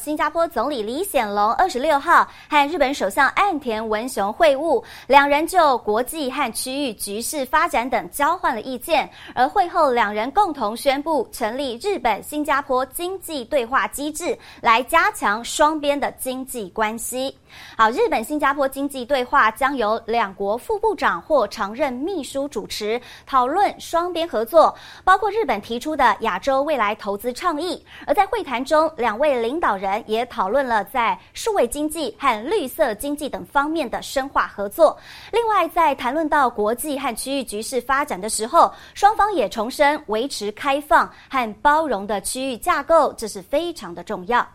新加坡总理李显龙二十六号和日本首相岸田文雄会晤，两人就国际和区域局势发展等交换了意见。而会后，两人共同宣布成立日本新加坡经济对话机制，来加强双边的经济关系。好，日本新加坡经济对话将由两国副部长或常任秘书主持，讨论双边合作，包括日本提出的亚洲未来投资倡议。而在会谈中，两位领导人。也讨论了在数位经济和绿色经济等方面的深化合作。另外，在谈论到国际和区域局势发展的时候，双方也重申维持开放和包容的区域架构，这是非常的重要。